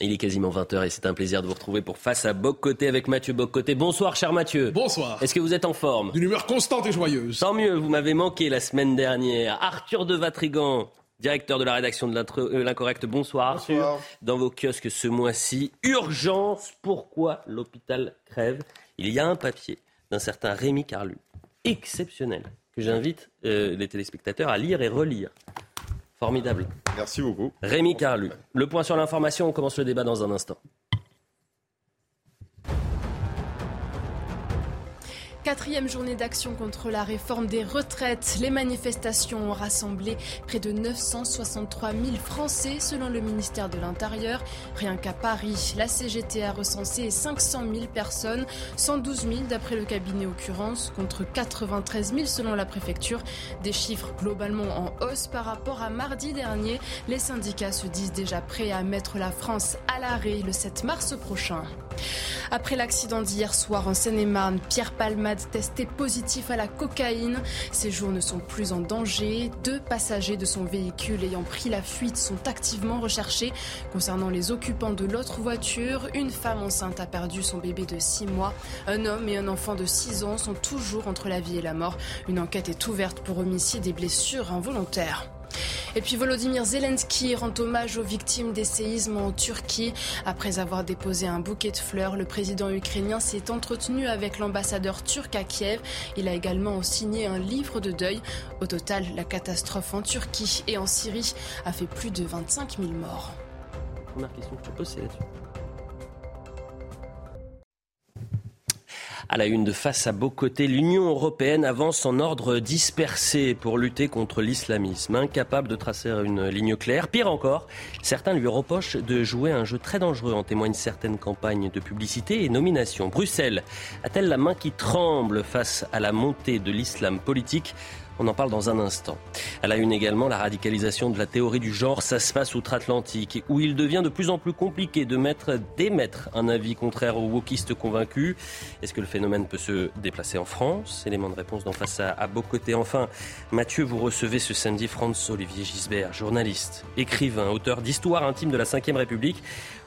Il est quasiment 20h et c'est un plaisir de vous retrouver pour Face à Boc-Côté avec Mathieu Boc-Côté. Bonsoir, cher Mathieu. Bonsoir. Est-ce que vous êtes en forme? D'une humeur constante et joyeuse. Tant mieux, vous m'avez manqué la semaine dernière. Arthur de Vatrigan, directeur de la rédaction de euh, l'Incorrect. Bonsoir, Arthur. Dans vos kiosques ce mois-ci, urgence, pourquoi l'hôpital crève? Il y a un papier d'un certain Rémi Carlu, exceptionnel, que j'invite euh, les téléspectateurs à lire et relire. Formidable. Merci beaucoup. Rémi Carlu. Le point sur l'information, on commence le débat dans un instant. Quatrième journée d'action contre la réforme des retraites. Les manifestations ont rassemblé près de 963 000 Français selon le ministère de l'Intérieur. Rien qu'à Paris, la CGT a recensé 500 000 personnes, 112 000 d'après le cabinet occurrence, contre 93 000 selon la préfecture. Des chiffres globalement en hausse par rapport à mardi dernier. Les syndicats se disent déjà prêts à mettre la France à l'arrêt le 7 mars prochain. Après l'accident d'hier soir en Seine-et-Marne, Pierre Palmade testé positif à la cocaïne. Ses jours ne sont plus en danger. Deux passagers de son véhicule ayant pris la fuite sont activement recherchés. Concernant les occupants de l'autre voiture, une femme enceinte a perdu son bébé de 6 mois. Un homme et un enfant de 6 ans sont toujours entre la vie et la mort. Une enquête est ouverte pour homicide et blessures involontaires. Et puis Volodymyr Zelensky rend hommage aux victimes des séismes en Turquie. Après avoir déposé un bouquet de fleurs, le président ukrainien s'est entretenu avec l'ambassadeur turc à Kiev. Il a également signé un livre de deuil. Au total, la catastrophe en Turquie et en Syrie a fait plus de 25 000 morts. Première question que je pose, c'est là-dessus. À la une de face à beau côté, l'Union européenne avance en ordre dispersé pour lutter contre l'islamisme, incapable de tracer une ligne claire. Pire encore, certains lui reprochent de jouer un jeu très dangereux, en témoignent certaines campagnes de publicité et nominations. Bruxelles a-t-elle la main qui tremble face à la montée de l'islam politique? On en parle dans un instant. Elle a une également la radicalisation de la théorie du genre. Ça se passe outre-Atlantique, où il devient de plus en plus compliqué de mettre, d'émettre un avis contraire aux wokistes convaincus. Est-ce que le phénomène peut se déplacer en France? Élément de réponse d'en face à, à côtés. Enfin, Mathieu, vous recevez ce samedi Franz-Olivier Gisbert, journaliste, écrivain, auteur d'Histoire intime de la Ve République,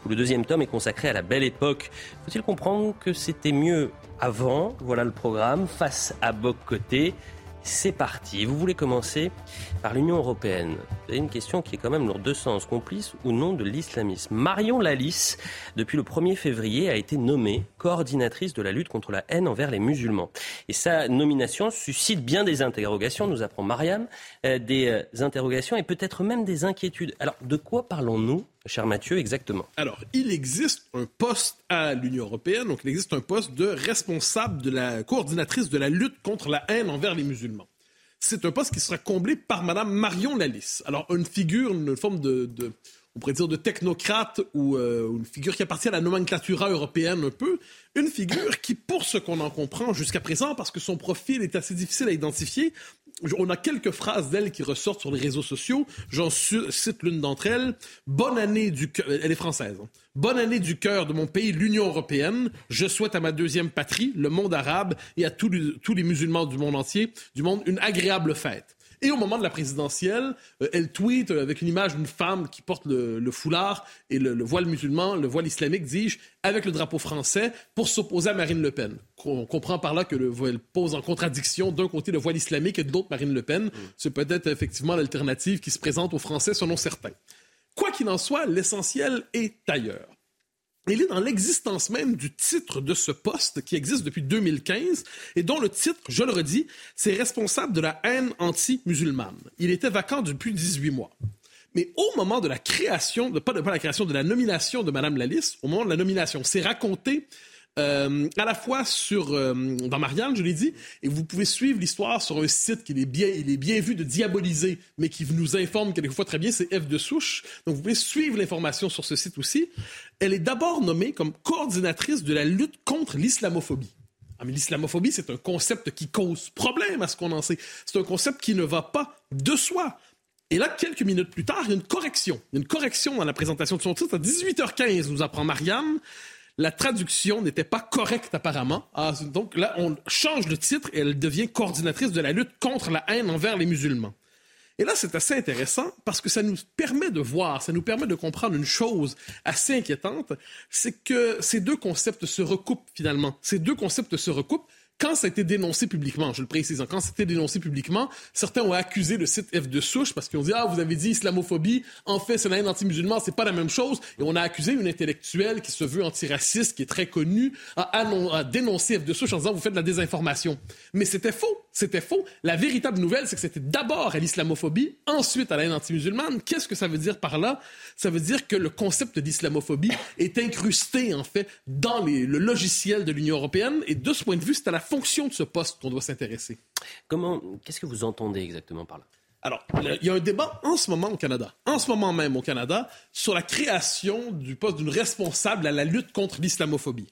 où le deuxième tome est consacré à la belle époque. Faut-il comprendre que c'était mieux avant? Voilà le programme, face à côtés. C'est parti. Vous voulez commencer par l'Union européenne. C'est une question qui est quand même lourde de sens. Complice ou non de l'islamisme Marion Lalisse, depuis le 1er février, a été nommée coordinatrice de la lutte contre la haine envers les musulmans. Et sa nomination suscite bien des interrogations, nous apprend Mariam, euh, des euh, interrogations et peut-être même des inquiétudes. Alors, de quoi parlons-nous cher Mathieu, exactement Alors, il existe un poste à l'Union européenne, donc il existe un poste de responsable de la coordinatrice de la lutte contre la haine envers les musulmans. C'est un poste qui sera comblé par Mme Marion Lalisse. Alors, une figure, une forme de, on pourrait dire de technocrate ou euh, une figure qui appartient à la nomenclatura européenne un peu, une figure qui, pour ce qu'on en comprend jusqu'à présent, parce que son profil est assez difficile à identifier, on a quelques phrases d'elle qui ressortent sur les réseaux sociaux. J'en cite l'une d'entre elles. Bonne année du cœur. Elle est française. Hein. Bonne année du cœur de mon pays, l'Union européenne. Je souhaite à ma deuxième patrie, le monde arabe, et à tous les musulmans du monde entier, du monde, une agréable fête. Et au moment de la présidentielle, euh, elle tweet avec une image d'une femme qui porte le, foulard et le, voile musulman, le voile islamique, dis-je, avec le drapeau français pour s'opposer à Marine Le Pen. On comprend par là que le voile pose en contradiction d'un côté le voile islamique et de l'autre Marine Le Pen. Mm. C'est peut-être effectivement l'alternative qui se présente aux Français selon certains. Quoi qu'il en soit, l'essentiel est ailleurs. Il est dans l'existence même du titre de ce poste qui existe depuis 2015 et dont le titre, je le redis, c'est responsable de la haine anti-musulmane. Il était vacant depuis 18 mois. Mais au moment de la création, de, pas, de, pas la création, de la nomination de Mme Lalisse, au moment de la nomination, c'est raconté euh, à la fois sur euh, dans Marianne, je l'ai dit, et vous pouvez suivre l'histoire sur un site qui est bien, il est bien vu de diaboliser, mais qui nous informe quelquefois très bien, c'est F de souche. Donc vous pouvez suivre l'information sur ce site aussi. Elle est d'abord nommée comme coordinatrice de la lutte contre l'islamophobie. Ah, mais l'islamophobie, c'est un concept qui cause problème à ce qu'on en sait. C'est un concept qui ne va pas de soi. Et là, quelques minutes plus tard, il y a une correction. Il y a une correction dans la présentation de son titre. À 18h15, nous apprend Marianne. La traduction n'était pas correcte apparemment. Ah, donc là, on change le titre et elle devient coordinatrice de la lutte contre la haine envers les musulmans. Et là, c'est assez intéressant parce que ça nous permet de voir, ça nous permet de comprendre une chose assez inquiétante, c'est que ces deux concepts se recoupent finalement. Ces deux concepts se recoupent quand ça a été dénoncé publiquement, je le précise, hein, quand c'était dénoncé publiquement, certains ont accusé le site F de souche parce qu'ils ont dit ah vous avez dit islamophobie, en fait c'est la haine anti-musulman, c'est pas la même chose, et on a accusé une intellectuelle qui se veut antiraciste, qui est très connue, à, dénoncer F de souche en disant vous faites de la désinformation. Mais c'était faux, c'était faux. La véritable nouvelle, c'est que c'était d'abord à l'islamophobie, ensuite à la haine anti-musulmane. Qu'est-ce que ça veut dire par là? Ça veut dire que le concept d'islamophobie est incrusté en fait dans le logiciel de l'Union européenne, et de ce point de vue, c'est à la fonction de ce poste qu'on doit s'intéresser. Comment, qu'est-ce que vous entendez exactement par là? Alors, il y a un débat en ce moment au Canada, en ce moment même au Canada, sur la création du poste d'une responsable à la lutte contre l'islamophobie.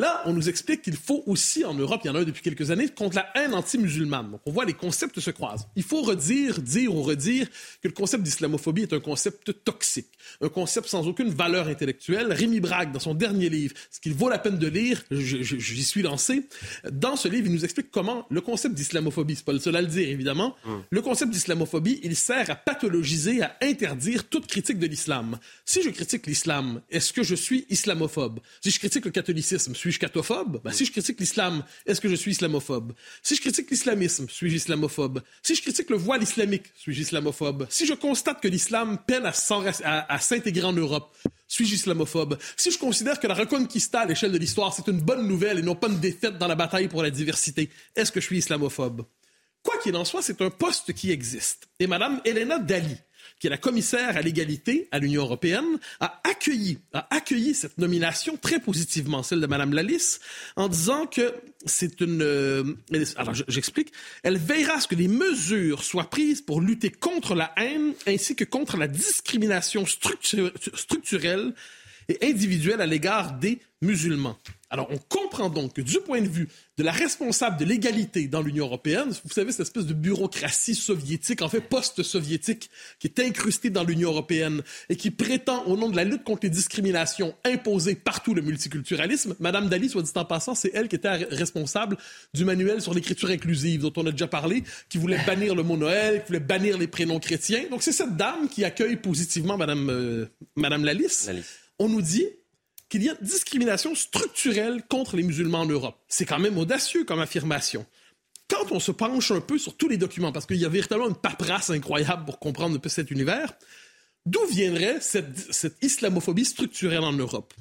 Là, on nous explique qu'il faut aussi, en Europe, il y en a un depuis quelques années, contre la haine anti-musulmane. Donc, on voit les concepts se croisent. Il faut redire, dire ou redire que le concept d'islamophobie est un concept toxique, un concept sans aucune valeur intellectuelle. Rémi Braque, dans son dernier livre, ce qu'il vaut la peine de lire, j'y suis lancé, dans ce livre, il nous explique comment le concept d'islamophobie, c'est pas le seul à le dire, évidemment, hum. le concept d'islamophobie, il sert à pathologiser, à interdire toute critique de l'islam. Si je critique l'islam, est-ce que je suis islamophobe? Si je critique le catholicisme, suis-je? Ben, si je critique l'islam, est-ce que je suis islamophobe? Si je critique l'islamisme, suis-je islamophobe? Si je critique le voile islamique, suis-je islamophobe? Si je constate que l'islam peine à, s'intégrer en Europe, suis-je islamophobe? Si je considère que la reconquista à l'échelle de l'histoire, c'est une bonne nouvelle et non pas une défaite dans la bataille pour la diversité, est-ce que je suis islamophobe? Quoi qu'il en soit, c'est un poste qui existe. Et Mme Elena Dali, qui est la commissaire à l'égalité à l'Union européenne, a accueilli, a accueilli cette nomination très positivement, celle de Mme Lalisse, en disant que c'est une... Euh, alors, j'explique. Elle veillera à ce que les mesures soient prises pour lutter contre la haine ainsi que contre la discrimination structurelle et individuelle à l'égard des musulmans. Alors, on comprend donc que du point de vue de la responsable de l'égalité dans l'Union européenne, vous savez, cette espèce de bureaucratie soviétique, en fait post-soviétique, qui est incrustée dans l'Union européenne et qui prétend, au nom de la lutte contre les discriminations, imposer partout le multiculturalisme. Madame Dali, soit dit en passant, c'est elle qui était responsable du manuel sur l'écriture inclusive dont on a déjà parlé, qui voulait bannir le mot Noël, qui voulait bannir les prénoms chrétiens. Donc, c'est cette dame qui accueille positivement Madame, euh, Madame Lalisse. On nous dit qu'il y a discrimination structurelle contre les musulmans en Europe. C'est quand même audacieux comme affirmation. Quand on se penche un peu sur tous les documents, parce qu'il y a véritablement une paperasse incroyable pour comprendre un peu cet univers, d'où viendrait cette, islamophobie structurelle en Europe?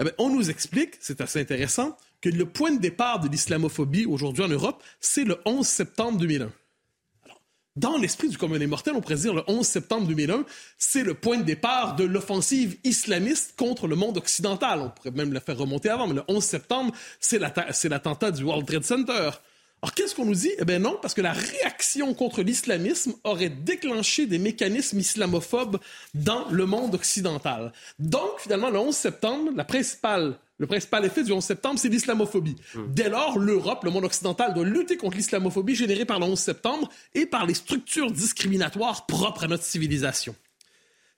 Eh On nous explique, c'est assez intéressant, que le point de départ de l'islamophobie aujourd'hui en Europe, c'est le 11 septembre 2001 dans l'esprit du commun des mortels, on pourrait dire le 11 septembre 2001, c'est le point de départ de l'offensive islamiste contre le monde occidental. On pourrait même la faire remonter avant, mais le 11 septembre, c'est l'attentat du World Trade Center. Alors, qu'est-ce qu'on nous dit? Eh bien non, parce que la réaction contre l'islamisme aurait déclenché des mécanismes islamophobes dans le monde occidental. Donc, finalement, le 11 septembre, la principale le principal effet du 11 septembre, c'est l'islamophobie. Hmm. Dès lors, l'Europe, le monde occidental, doit lutter contre l'islamophobie générée par le 11 septembre et par les structures discriminatoires propres à notre civilisation.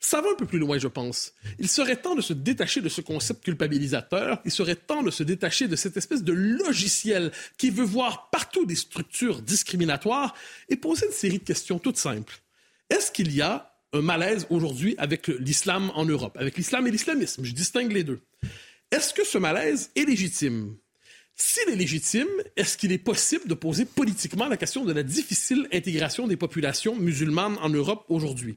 Ça va un peu plus loin, je pense. Il serait temps de se détacher de ce concept culpabilisateur, il serait temps de se détacher de cette espèce de logiciel qui veut voir partout des structures discriminatoires et poser une série de questions toutes simples. Est-ce qu'il y a un malaise aujourd'hui avec l'islam en Europe, avec l'islam et l'islamisme? Je distingue les deux. Est-ce que ce malaise est légitime? S'il est légitime, est-ce qu'il est possible de poser politiquement la question de la difficile intégration des populations musulmanes en Europe aujourd'hui?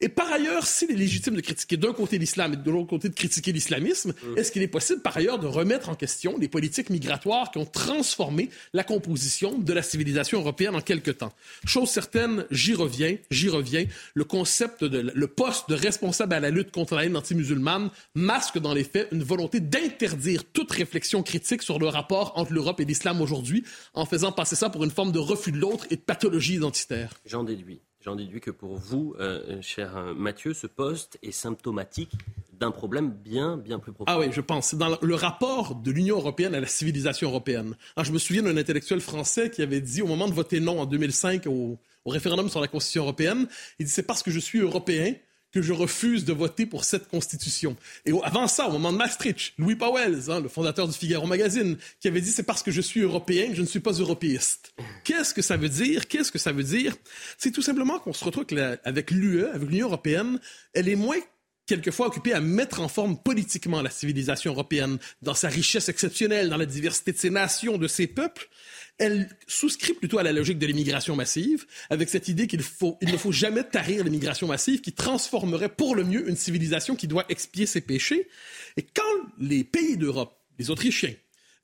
Et par ailleurs, s'il est légitime de critiquer d'un côté l'islam et de l'autre côté de critiquer l'islamisme, mm. est-ce qu'il est possible par ailleurs de remettre en question les politiques migratoires qui ont transformé la composition de la civilisation européenne en quelque temps? Chose certaine, j'y reviens, j'y reviens, le concept de le poste de responsable à la lutte contre la haine anti-musulmane masque dans les faits une volonté d'interdire toute réflexion critique sur le rapport entre l'Europe et l'islam aujourd'hui en faisant passer ça pour une forme de refus de l'autre et de pathologie identitaire. J'en déduis. J'en déduis que pour vous, euh, cher euh, Mathieu, ce poste est symptomatique d'un problème bien, bien plus profond. Ah oui, je pense. Dans le rapport de l'Union européenne à la civilisation européenne. je me souviens d'un intellectuel français qui avait dit, au moment de voter non en 2005 au, au référendum sur la Constitution européenne, il dit, c'est parce que je suis européen que je refuse de voter pour cette constitution. Et avant ça, au moment de Maastricht, Louis Powell, hein, le fondateur du Figaro Magazine, qui avait dit c'est parce que je suis européen que je ne suis pas européiste. Qu'est-ce que ça veut dire? Qu'est-ce que ça veut dire? C'est tout simplement qu'on se retrouve avec l'UE, avec l'Union européenne, elle est moins quelquefois occupée à mettre en forme politiquement la civilisation européenne dans sa richesse exceptionnelle, dans la diversité de ses nations, de ses peuples, elle souscrit plutôt à la logique de l'immigration massive, avec cette idée qu'il ne faut jamais tarir l'immigration massive qui transformerait pour le mieux une civilisation qui doit expier ses péchés. Et quand les pays d'Europe, les Autrichiens,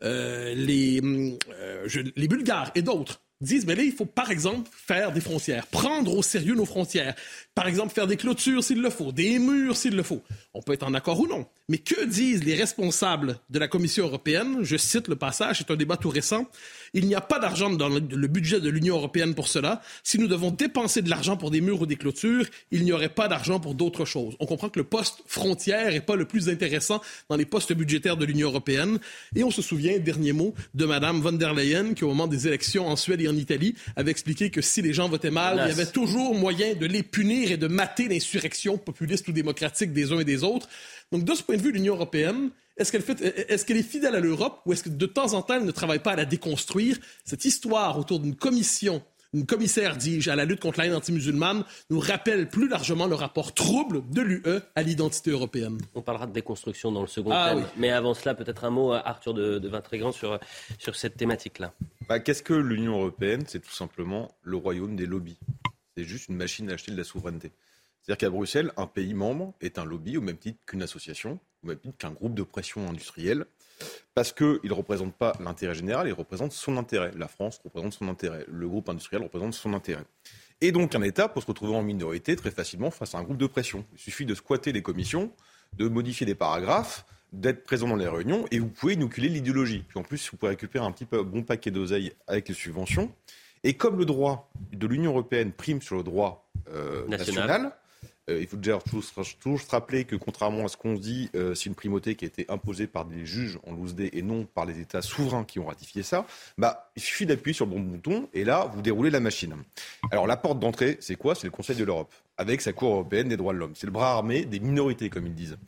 euh, les, euh, les Bulgares et d'autres disent, mais là, il faut par exemple faire des frontières, prendre au sérieux nos frontières, par exemple faire des clôtures s'il le faut, des murs s'il le faut. On peut être en accord ou non. Mais que disent les responsables de la Commission européenne? Je cite le passage, c'est un débat tout récent. Il n'y a pas d'argent dans le budget de l'Union européenne pour cela. Si nous devons dépenser de l'argent pour des murs ou des clôtures, il n'y aurait pas d'argent pour d'autres choses. On comprend que le poste frontière n'est pas le plus intéressant dans les postes budgétaires de l'Union européenne. Et on se souvient, dernier mot, de Mme von der Leyen, qui au moment des élections en Suède et en Italie avait expliqué que si les gens votaient mal, il y avait toujours moyen de les punir et de mater l'insurrection populiste ou démocratique des uns et des autres. Donc, de ce point de vue, l'Union européenne, est-ce qu'elle, est, qu'elle est fidèle à l'Europe ou est-ce que de temps en temps, elle ne travaille pas à la déconstruire? Cette histoire autour d'une commission une commissaire, dis-je, à la lutte contre la haine anti-musulmane, nous rappelle plus largement le rapport trouble de l'UE à l'identité européenne. On parlera de déconstruction dans le second ah thème. Mais avant cela, peut-être un mot, à Arthur de, de Vintrégran, sur, sur cette thématique-là. Bah, qu'est-ce que l'Union européenne? C'est tout simplement le royaume des lobbies. C'est juste une machine à acheter de la souveraineté. C'est-à-dire qu'à Bruxelles, un pays membre est un lobby au même titre qu'une association, au même titre qu'un groupe de pression industrielle, parce qu'il ne représente pas l'intérêt général, il représente son intérêt. La France représente son intérêt, le groupe industriel représente son intérêt. Et donc un État peut se retrouver en minorité très facilement face à un groupe de pression. Il suffit de squatter les commissions, de modifier des paragraphes, d'être présent dans les réunions, et vous pouvez inoculer l'idéologie. Puis en plus, vous pouvez récupérer un petit peu, bon paquet d'oseille avec les subventions. Et comme le droit de l'Union européenne prime sur le droit euh, national il faut déjà toujours, se rappeler que contrairement à ce qu'on dit, euh, c'est une primauté qui a été imposée par des juges en loose et non par les États souverains qui ont ratifié ça. Bah, il suffit d'appuyer sur le bon bouton et là, vous déroulez la machine. Alors la porte d'entrée, c'est quoi? C'est le Conseil de l'Europe avec sa Cour européenne des droits de l'homme. C'est le bras armé des minorités, comme ils disent.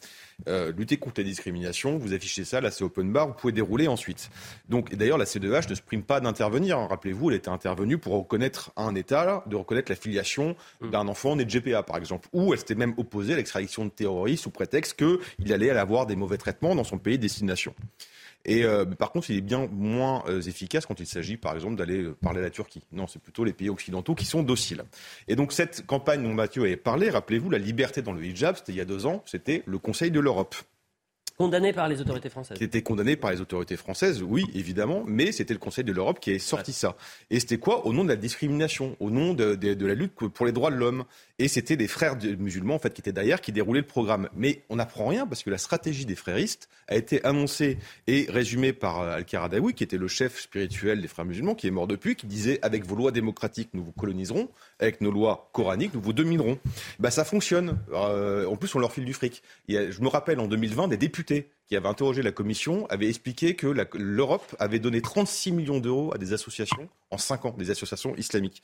Euh, lutter contre la discrimination, vous affichez ça, là c'est open bar, vous pouvez dérouler ensuite. Donc, d'ailleurs, la CEDH ne se prime pas d'intervenir. Hein. Rappelez-vous, elle était intervenue pour reconnaître à un État, de reconnaître la filiation mm. d'un enfant né de GPA, par exemple. Ou elle s'était même opposée à l'extradition de terroristes sous prétexte qu'il allait avoir des mauvais traitements dans son pays de destination. Et euh, par contre, il est bien moins euh, efficace quand il s'agit, par exemple, d'aller euh, parler à la Turquie. Non, c'est plutôt les pays occidentaux qui sont dociles. Et donc cette campagne dont Mathieu avait parlé, rappelez-vous, la liberté dans le hijab, c'était il y a deux ans, c'était le Conseil de l'Europe. Condamné par les autorités françaises. Qui était condamné par les autorités françaises, oui, évidemment, mais c'était le Conseil de l'Europe qui a sorti ça. Et c'était quoi Au nom de la discrimination, au nom de, de, la lutte pour les droits de l'homme? Et c'était des frères musulmans, en fait, qui étaient derrière, qui déroulaient le programme. Mais on n'apprend rien parce que la stratégie des fréristes a été annoncée et résumée par euh, Al-Qaradawi, qui était le chef spirituel des frères musulmans, qui est mort depuis, qui disait avec vos lois démocratiques, nous vous coloniserons, avec nos lois coraniques, nous vous dominerons. Bah, ça fonctionne. Euh, en plus, on leur file du fric. je me rappelle en 2020 des députés qui avait interrogé la Commission avait expliqué que l'Europe avait donné 36 millions d'euros à des associations en 5 ans, des associations islamiques.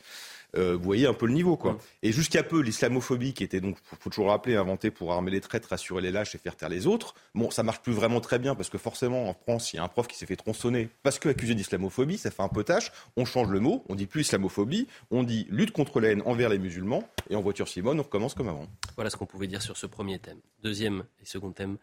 Euh, vous voyez un peu le niveau, quoi. Mm. Et jusqu'à peu, l'islamophobie, qui était donc, faut toujours rappeler, inventée pour armer les traîtres, rassurer les lâches et faire taire les autres. Bon, ça marche plus vraiment très bien parce que forcément, en France, il y a un prof qui s'est fait tronçonner parce qu'accusé d'islamophobie, ça fait un peu tâche. On change le mot, on dit plus islamophobie, on dit lutte contre la haine envers les musulmans et en voiture Simone, on recommence comme avant. Voilà ce qu'on pouvait dire sur ce premier thème. Deuxième et second thème,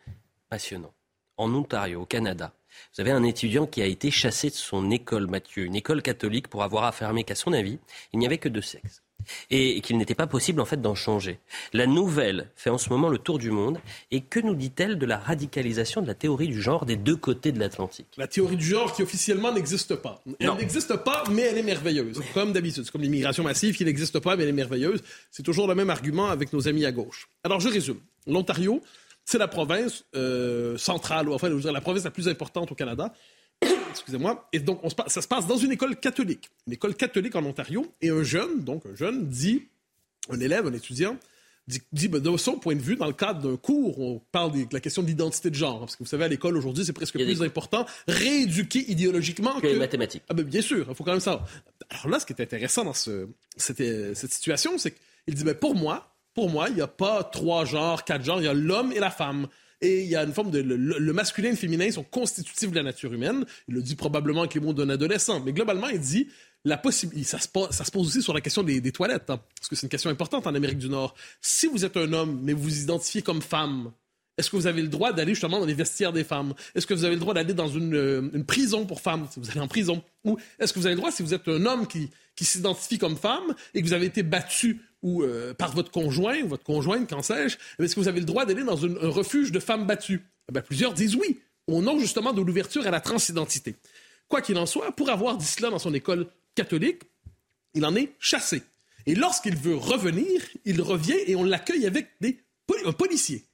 passionnant en Ontario, au Canada. Vous avez un étudiant qui a été chassé de son école, Mathieu, une école catholique, pour avoir affirmé qu'à son avis, il n'y avait que deux sexes. et qu'il n'était pas possible en fait d'en changer. La nouvelle fait en ce moment le tour du monde et que nous dit-elle de la radicalisation de la théorie du genre des deux côtés de l'Atlantique? La théorie du genre qui officiellement n'existe pas. Elle n'existe pas, mais elle est merveilleuse. Comme d'habitude, c'est comme l'immigration massive qui n'existe pas, mais elle est merveilleuse. C'est toujours le même argument avec nos amis à gauche. Alors je résume. L'Ontario, c'est la province euh, centrale, ou enfin, je dire, la province la plus importante au Canada. Excusez-moi. Et donc, ça se passe dans une école catholique. Une école catholique en Ontario. Et un jeune, donc un jeune, dit, un élève, un étudiant, dit, dit ben, de son point de vue, dans le cadre d'un cours, on parle de la question de l'identité de genre. Parce que vous savez, à l'école aujourd'hui, c'est presque plus important, rééduquer idéologiquement que, les mathématiques. Ah ben, bien sûr, il faut quand même ça. Alors là, ce qui est intéressant dans ce, cette, cette situation, c'est qu'il dit, ben, pour moi, pour moi, il n'y a pas trois genres, quatre genres, il y a l'homme et la femme. Et il y a une forme de. Le, masculin et le féminin sont constitutifs de la nature humaine. Il le dit probablement avec les mots d'un adolescent. Mais globalement, il dit la possibilité. Ça, se pose aussi sur la question des, toilettes, hein, parce que c'est une question importante en Amérique du Nord. Si vous êtes un homme, mais vous vous identifiez comme femme, est-ce que vous avez le droit d'aller justement dans les vestiaires des femmes? Est-ce que vous avez le droit d'aller dans une, euh, une, prison pour femmes, si vous allez en prison? Ou est-ce que vous avez le droit, si vous êtes un homme qui, qui s'identifie comme femme et que vous avez été battu ou euh, par votre conjoint ou votre conjointe, qu'en sais-je, est-ce que vous avez le droit d'aller dans un refuge de femmes battues? Eh plusieurs disent oui, au nom justement de l'ouverture à la transidentité. Quoi qu'il en soit, pour avoir dit cela dans son école catholique, il en est chassé. Et lorsqu'il veut revenir, il revient et on l'accueille avec des, un policier.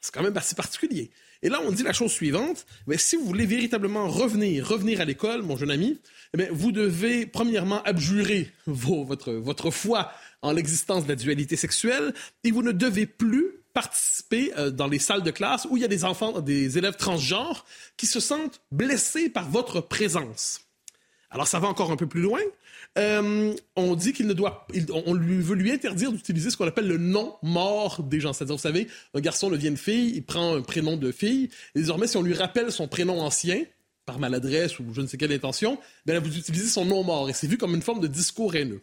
C'est quand même assez particulier. Et là, on dit la chose suivante. Mais si vous voulez véritablement revenir, revenir à l'école, mon jeune ami, eh vous devez premièrement abjurer votre, votre foi en l'existence de la dualité sexuelle et vous ne devez plus participer euh, dans les salles de classe où il y a des enfants, des élèves transgenres qui se sentent blessés par votre présence. Alors ça va encore un peu plus loin. Euh, on dit qu'il ne doit, on veut lui interdire d'utiliser ce qu'on appelle le nom mort des gens. C'est-à-dire, vous savez, un garçon devient une fille, il prend un prénom de fille, et désormais, si on lui rappelle son prénom ancien, par maladresse ou je ne sais quelle intention, ben vous utilisez son nom mort, et c'est vu comme une forme de discours haineux.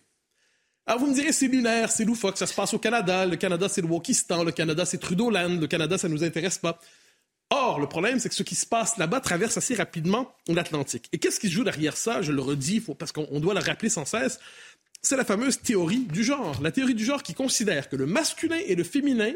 Alors vous me direz, c'est lunaire, c'est loufoque, ça se passe au Canada. Le Canada, c'est le Wokistan. Le Canada, c'est Trudeauland. Le Canada, ça ne nous intéresse pas. Or, le problème, c'est que ce qui se passe là-bas traverse assez rapidement l'Atlantique. Et qu'est-ce qui se joue derrière ça? Je le redis, parce qu'on doit le rappeler sans cesse. C'est la fameuse théorie du genre. La théorie du genre qui considère que le masculin et le féminin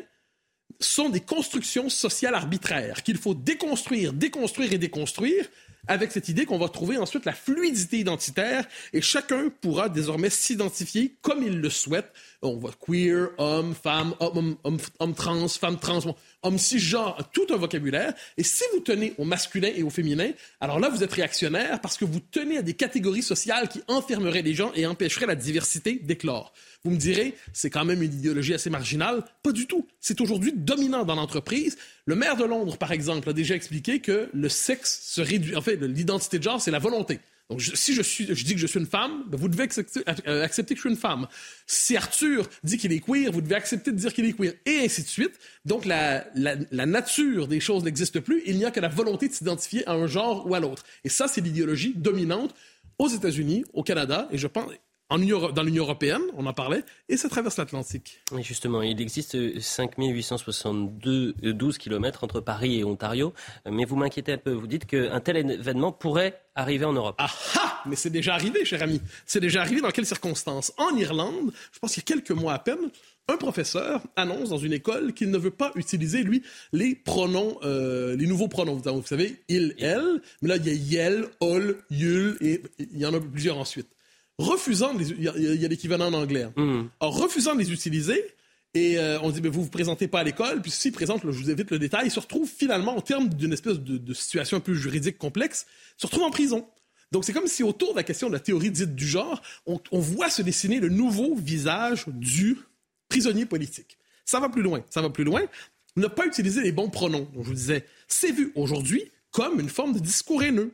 sont des constructions sociales arbitraires, qu'il faut déconstruire, déconstruire et déconstruire, avec cette idée qu'on va trouver ensuite la fluidité identitaire et chacun pourra désormais s'identifier comme il le souhaite. On voit queer, homme, femme, homme, homme, trans, femme trans, homme cisgenre, tout un vocabulaire. Et si vous tenez au masculin et au féminin, alors là, vous êtes réactionnaire parce que vous tenez à des catégories sociales qui enfermeraient les gens et empêcheraient la diversité d'éclore. Vous me direz, c'est quand même une idéologie assez marginale. Pas du tout. C'est aujourd'hui dominant dans l'entreprise. Le maire de Londres, par exemple, a déjà expliqué que le sexe se réduit. En fait, l'identité de genre, c'est la volonté. Donc, si je, dis que je suis une femme, ben, vous devez accepter, euh, accepter, que je suis une femme. Si Arthur dit qu'il est queer, vous devez accepter de dire qu'il est queer, et ainsi de suite. Donc, la, la, la nature des choses n'existe plus. Il n'y a que la volonté de s'identifier à un genre ou à l'autre. Et ça, c'est l'idéologie dominante aux États-Unis, au Canada, et je pense, dans l'Union européenne, on en parlait, et ça traverse l'Atlantique. Oui, justement, il existe 5872 12 km entre Paris et Ontario, mais vous m'inquiétez un peu. Vous dites qu'un tel événement pourrait arriver en Europe. Ah ah Mais c'est déjà arrivé, cher ami. C'est déjà arrivé dans quelles circonstances? En Irlande, je pense qu'il y a quelques mois à peine, un professeur annonce dans une école qu'il ne veut pas utiliser, lui, les pronoms, euh, les nouveaux pronoms. Vous savez, il, elle, mais là, il y a yel, ol, yul, et il y en a plusieurs ensuite refusant de les, il y a, l'équivalent en anglais. Hein. Mm. refusant de les utiliser, et euh, on dit, mais vous vous présentez pas à l'école, puis s'il présente, je vous évite le détail, il se retrouve finalement, en termes d'une espèce de, situation un peu juridique complexe, se retrouve en prison. Donc c'est comme si autour de la question de la théorie dite du genre, on, on voit se dessiner le nouveau visage du prisonnier politique. Ça va plus loin, ça va plus loin. Ne pas utiliser les bons pronoms, dont je vous disais, c'est vu aujourd'hui comme une forme de discours haineux.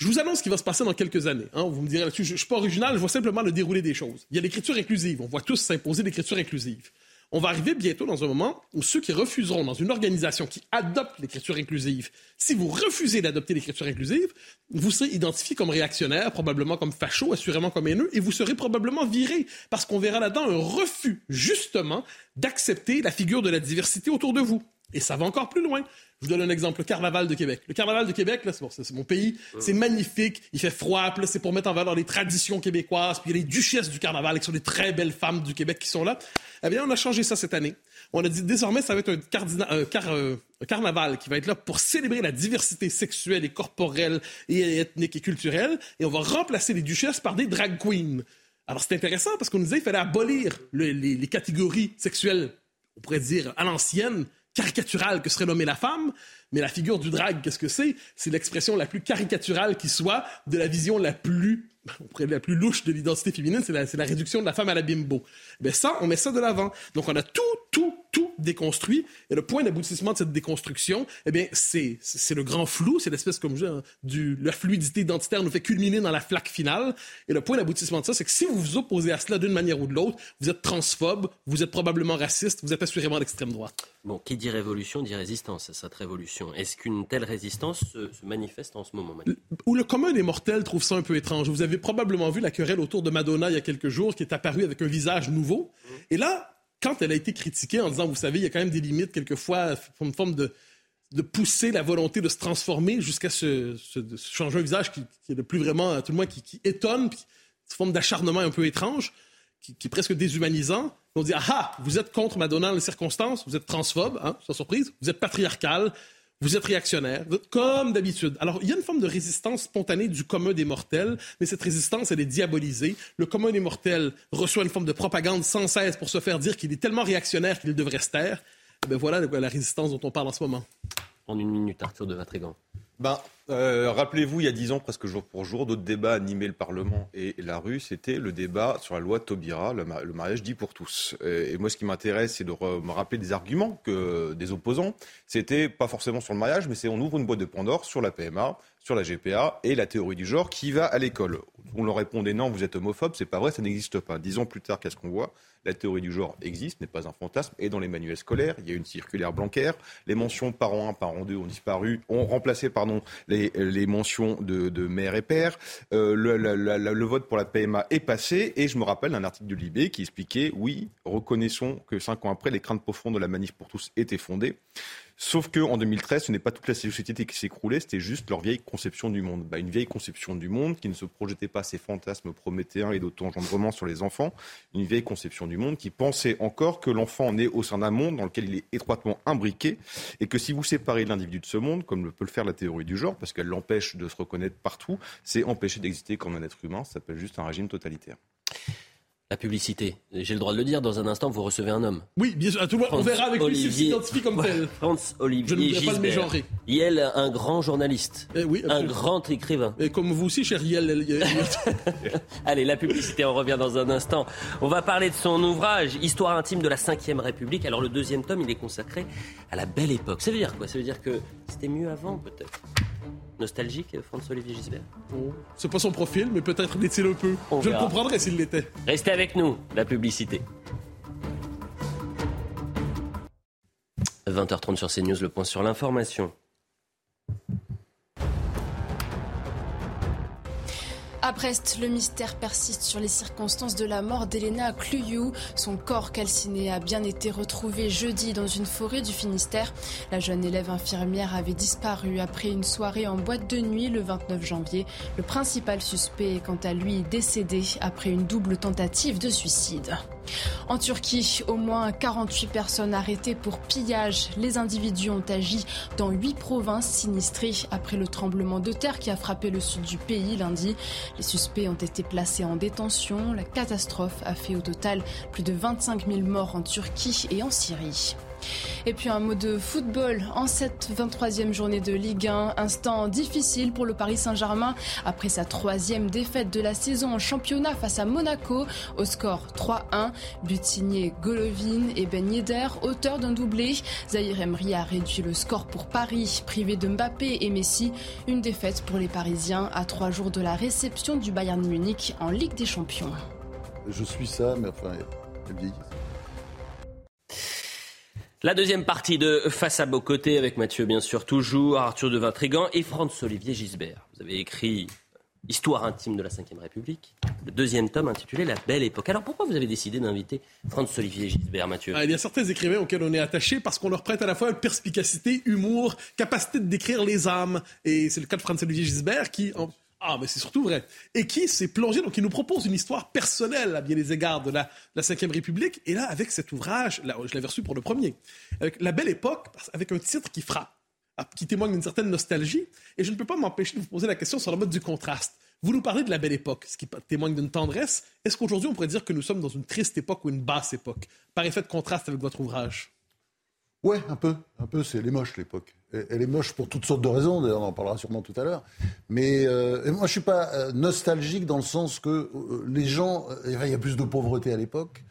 Je vous annonce ce qui va se passer dans quelques années. Hein. Vous me direz là-dessus, je ne suis pas original, je vois simplement le déroulé des choses. Il y a l'écriture inclusive. On voit tous s'imposer l'écriture inclusive. On va arriver bientôt dans un moment où ceux qui refuseront dans une organisation qui adopte l'écriture inclusive, si vous refusez d'adopter l'écriture inclusive, vous serez identifié comme réactionnaire, probablement comme facho, assurément comme haineux, et vous serez probablement viré parce qu'on verra là-dedans un refus, justement, d'accepter la figure de la diversité autour de vous. Et ça va encore plus loin. Je vous donne un exemple, le carnaval de Québec. Le carnaval de Québec, là, c'est, bon, c'est mon pays, c'est magnifique, il fait froid, puis là, c'est pour mettre en valeur les traditions québécoises, puis il y a les duchesses du carnaval, qui sont des très belles femmes du Québec qui sont là. Eh bien, on a changé ça cette année. On a dit désormais, ça va être un, cardina- un car- euh, un carnaval qui va être là pour célébrer la diversité sexuelle et corporelle et ethnique et culturelle, et on va remplacer les duchesses par des drag queens. Alors, c'est intéressant parce qu'on nous disait qu'il fallait abolir le- les, les catégories sexuelles, on pourrait dire à l'ancienne, caricaturale que serait nommée la femme. Mais la figure du drag, qu'est-ce que c'est? C'est l'expression la plus caricaturale qui soit de la vision la plus, on la plus louche de l'identité féminine, c'est la, la réduction de la femme à la bimbo. Ben ça, on met ça de l'avant. Donc on a tout, tout, tout déconstruit. Et le point d'aboutissement de cette déconstruction, eh bien, c'est, c'est le grand flou, c'est l'espèce, comme je dis, hein, du, la fluidité identitaire nous fait culminer dans la flaque finale. Et le point d'aboutissement de ça, c'est que si vous vous opposez à cela d'une manière ou de l'autre, vous êtes transphobe, vous êtes probablement raciste, vous êtes assurément d'extrême droite. Bon, qui dit révolution dit résistance à cette révolution. Est-ce qu'une telle résistance se, se manifeste en ce moment Manu? Où le commun des mortels trouve ça un peu étrange. Vous avez probablement vu la querelle autour de Madonna il y a quelques jours, qui est apparue avec un visage nouveau. Et là, quand elle a été critiquée en disant, vous savez, il y a quand même des limites quelquefois, une forme de, de pousser la volonté de se transformer jusqu'à se, se- se changer un visage qui, est le plus vraiment, tout le moins, qui, étonne, puis une forme d'acharnement un peu étrange, qui, qui est presque déshumanisant. On dit, ah ah, vous êtes contre Madonna dans les circonstances, vous êtes transphobe, hein, sans surprise, vous êtes patriarcal, vous êtes réactionnaire, vous êtes comme d'habitude. Alors, il y a une forme de résistance spontanée du commun des mortels, mais cette résistance, elle est diabolisée. Le commun des mortels reçoit une forme de propagande sans cesse pour se faire dire qu'il est tellement réactionnaire qu'il devrait se taire. Eh Ben voilà la résistance dont on parle en ce moment. En une minute, Arthur de Vatrigan. Ben, euh, rappelez-vous, il y a dix ans, presque jour pour jour, d'autres débats animaient le Parlement et la rue. C'était le débat sur la loi Taubira, le, ma- le mariage dit pour tous. Et moi, ce qui m'intéresse, c'est de me rappeler des arguments que des opposants. C'était pas forcément sur le mariage, mais c'est on ouvre une boîte de Pandore sur la PMA, sur la GPA et la théorie du genre qui va à l'école. On leur répondait non, vous êtes homophobe, c'est pas vrai, ça n'existe pas. Dix ans plus tard, qu'est-ce qu'on voit? La théorie du genre existe, n'est pas un fantasme, et dans les manuels scolaires, il y a une circulaire Blanquer. Les mentions parents 1, parents 2 ont disparu, ont remplacé pardon, les, les mentions de, de mère et père. Euh, le, vote pour la PMA est passé, et je me rappelle d'un article de Libé qui expliquait oui, reconnaissons que cinq ans après, les craintes profondes de la manif pour tous étaient fondées. Sauf que en 2013, ce n'est pas toute la société qui s'écroulait, c'était juste leur vieille conception du monde. Bah, une vieille conception du monde qui ne se projetait pas ses fantasmes prométhéens et d'auto-engendrement sur les enfants. Une vieille conception du monde qui pensait encore que l'enfant naît au sein d'un monde dans lequel il est étroitement imbriqué et que si vous séparez l'individu de ce monde, comme le peut le faire la théorie du genre, parce qu'elle l'empêche de se reconnaître partout, c'est empêcher d'exister comme un être humain. Ça s'appelle juste un régime totalitaire. La publicité. J'ai le droit de le dire, dans un instant, vous recevez un homme. Oui, bien sûr, à tout le monde, on verra avec lui s'il Olivier- s'identifie comme tel. Franz Je ne Olivier pas le mégenrer. Yel, un grand journaliste. Eh oui, Un grand écrivain. Et comme vous aussi, cher Yel. Allez, la publicité, on revient dans un instant. On va parler de son ouvrage, Histoire intime de la Ve République. Alors, le deuxième tome, il est consacré à la belle époque. Ça veut dire quoi? Ça veut dire que c'était mieux avant, peut-être? Nostalgique, François-Olivier Gisbert Oh, C'est pas son profil, mais peut-être l'est-il un peu. On Je le comprendrais s'il l'était. Restez avec nous, la publicité. 20h30 sur CNews, le point sur l'information. À Brest, le mystère persiste sur les circonstances de la mort d'Elena Cluyou. Son corps calciné a bien été retrouvé jeudi dans une forêt du Finistère. La jeune élève infirmière avait disparu après une soirée en boîte de nuit le 29 janvier. Le principal suspect est quant à lui décédé après une double tentative de suicide. En Turquie, au moins 48 personnes arrêtées pour pillage. Les individus ont agi dans huit provinces sinistrées après le tremblement de terre qui a frappé le sud du pays lundi. Les suspects ont été placés en détention. La catastrophe a fait au total plus de 25 000 morts en Turquie et en Syrie. Et puis un mot de football en cette 23e journée de Ligue 1. Instant difficile pour le Paris Saint-Germain après sa troisième défaite de la saison en championnat face à Monaco au score 3-1. But signé Golovin et Ben Yedder, auteur d'un doublé. Zahir Emery a réduit le score pour Paris, privé de Mbappé et Messi. Une défaite pour les Parisiens à trois jours de la réception du Bayern Munich en Ligue des Champions. Je suis ça, mais enfin, elle vieillit. La deuxième partie de Face à beau côté avec Mathieu, bien sûr, toujours, Arthur de Vatrigan et Franz-Olivier Gisbert. Vous avez écrit Histoire intime de la Ve République, le deuxième tome intitulé La Belle Époque. Alors pourquoi vous avez décidé d'inviter Franz-Olivier Gisbert, Mathieu? Ah, Il y a certains écrivains auxquels on est attaché parce qu'on leur prête à la fois perspicacité, humour, capacité de décrire les âmes. Et c'est le cas de Franz-Olivier Gisbert qui... Ah, mais c'est surtout vrai. Et qui s'est plongé, donc il nous propose une histoire personnelle à bien des égards de la, la Ve République. Et là, avec cet ouvrage, là, je l'avais reçu pour le premier, avec La Belle Époque, avec un titre qui frappe qui témoigne d'une certaine nostalgie. Et je ne peux pas m'empêcher de vous poser la question sur le mode du contraste. Vous nous parlez de la belle époque, ce qui témoigne d'une tendresse. Est-ce qu'aujourd'hui, on pourrait dire que nous sommes dans une triste époque ou une basse époque, par effet de contraste avec votre ouvrage? Ouais, un peu. Un peu, c'est, elle est moche, l'époque. Elle est moche pour toutes sortes de raisons, d'ailleurs, on en parlera sûrement tout à l'heure. Mais euh, moi, je ne suis pas euh, nostalgique dans le sens que euh, les gens. il y a plus de pauvreté à l'époque.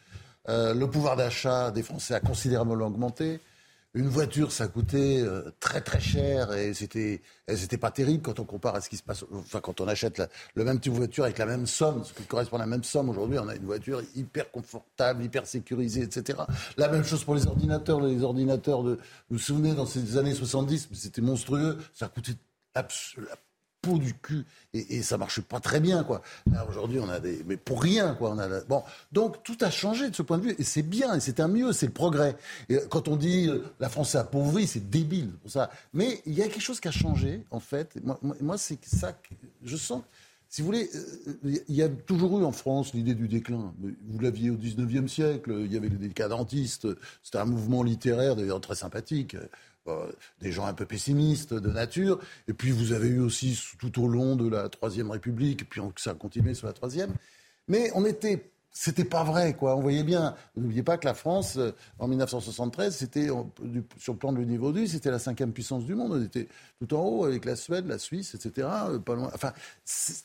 le pouvoir d'achat des Français a considérablement augmenté une voiture, ça coûtait euh, très très cher et c'était, n'étaient pas terribles quand on compare à ce qui se passe. Enfin, quand on achète le même type de voiture avec la même somme, ce qui correspond à la même somme aujourd'hui, on a une voiture hyper confortable, hyper sécurisée, etc. La même chose pour les ordinateurs. Les ordinateurs de, vous vous souvenez, dans ces années 70, c'était monstrueux, ça coûtait absolument du cul et, ça marche pas très bien quoi. aujourd'hui on a des mais pour rien quoi. On a bon donc tout a changé de ce point de vue et c'est bien et c'est un mieux, c'est le progrès. Et quand on dit euh, la France est appauvrie, c'est débile pour ça. Mais il y a quelque chose qui a changé en fait. Moi, moi c'est ça que je sens. Si vous voulez, euh, il y a toujours eu en France l'idée du déclin. Vous l'aviez au 19e siècle, il y avait les décadentistes, c'était un mouvement littéraire d'ailleurs très sympathique. Euh, des gens un peu pessimistes de nature. Et puis vous avez eu aussi tout au long de la Troisième République, puis ça a continué sur la Troisième. Mais on était c'était pas vrai, quoi. On voyait bien. N'oubliez pas que la France, euh, en 1973, c'était sur le plan de niveau 10, c'était la cinquième puissance du monde. On était tout en haut avec la Suède, la Suisse, etc. Euh, pas loin. Enfin,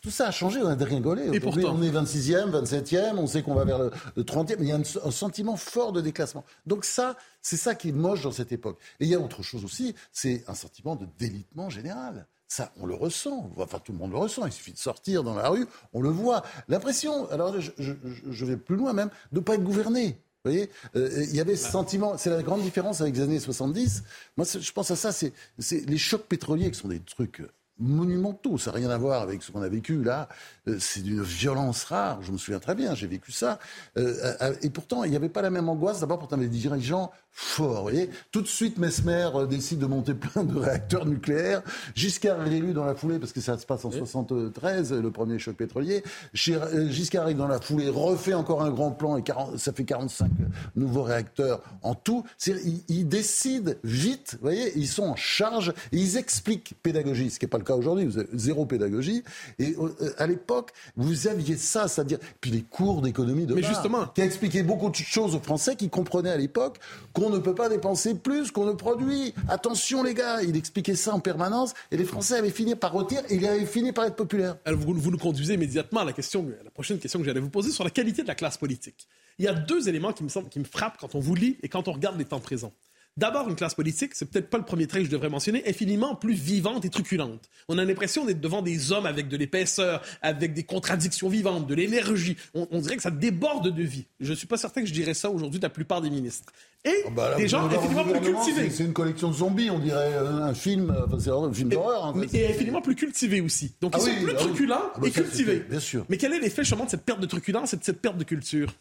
tout ça a changé. On a dégringolé. Et pourtant, on est 26e, 27e. On sait qu'on va vers le, 30e. Mais il y a un, sentiment fort de déclassement. Donc ça, c'est ça qui est moche dans cette époque. Et il y a autre chose aussi. C'est un sentiment de délitement général. Ça, on le ressent. Enfin, tout le monde le ressent. Il suffit de sortir dans la rue, on le voit. L'impression, alors je, vais plus loin même, de ne pas être gouverné. Vous voyez, euh, il y avait ce sentiment. C'est la grande différence avec les années 70. Moi, je pense à ça. C'est les chocs pétroliers qui sont des trucs monumentaux. Ça n'a rien à voir avec ce qu'on a vécu là. Euh, c'est d'une violence rare. Je me souviens très bien, j'ai vécu ça. Euh, et pourtant, il n'y avait pas la même angoisse. D'abord, pour des dirigeants fort. Vous voyez Tout de suite, Mesmer euh, décide de monter plein de réacteurs nucléaires. Giscard est élu dans la foulée, parce que ça se passe en 73, le premier choc pétrolier. Euh, Giscard arrive dans la foulée, refait encore un grand plan, et ça fait 45 nouveaux réacteurs en tout. Ils, ils, décident vite, vous voyez Ils sont en charge, et ils expliquent pédagogie, ce qui n'est pas le cas aujourd'hui, vous avez zéro pédagogie. Et euh, à l'époque, vous aviez ça, c'est-à-dire... Puis les cours d'économie de Mais justement. qui expliquaient beaucoup de choses aux Français qui comprenaient à l'époque on ne peut pas dépenser plus qu'on ne produit. Attention les gars, il expliquait ça en permanence et les Français avaient fini par retirer et il avait fini par être populaire. Vous, vous nous conduisez immédiatement à la, question, la prochaine question que j'allais vous poser sur la qualité de la classe politique. Il y a deux éléments qui me, semblent, qui me frappent quand on vous lit et quand on regarde les temps présents. D'abord, une classe politique, c'est peut-être pas le premier trait que je devrais mentionner, infiniment plus vivante et truculente. On a l'impression d'être devant des hommes avec de l'épaisseur, avec des contradictions vivantes, de l'énergie. On, dirait que ça déborde de vie. Je ne suis pas certain que je dirais ça aujourd'hui de la plupart des ministres. Et oh bah des gens infiniment plus cultivés. C'est une collection de zombies, on dirait euh, un film, enfin, c'est un film d'horreur. En fait. Et infiniment plus cultivés aussi. Donc ils ah sont plus ah truculents ah bah et cultivés. Bien sûr. Mais quel est l'effet justement de cette perte de truculence et de cette perte de culture?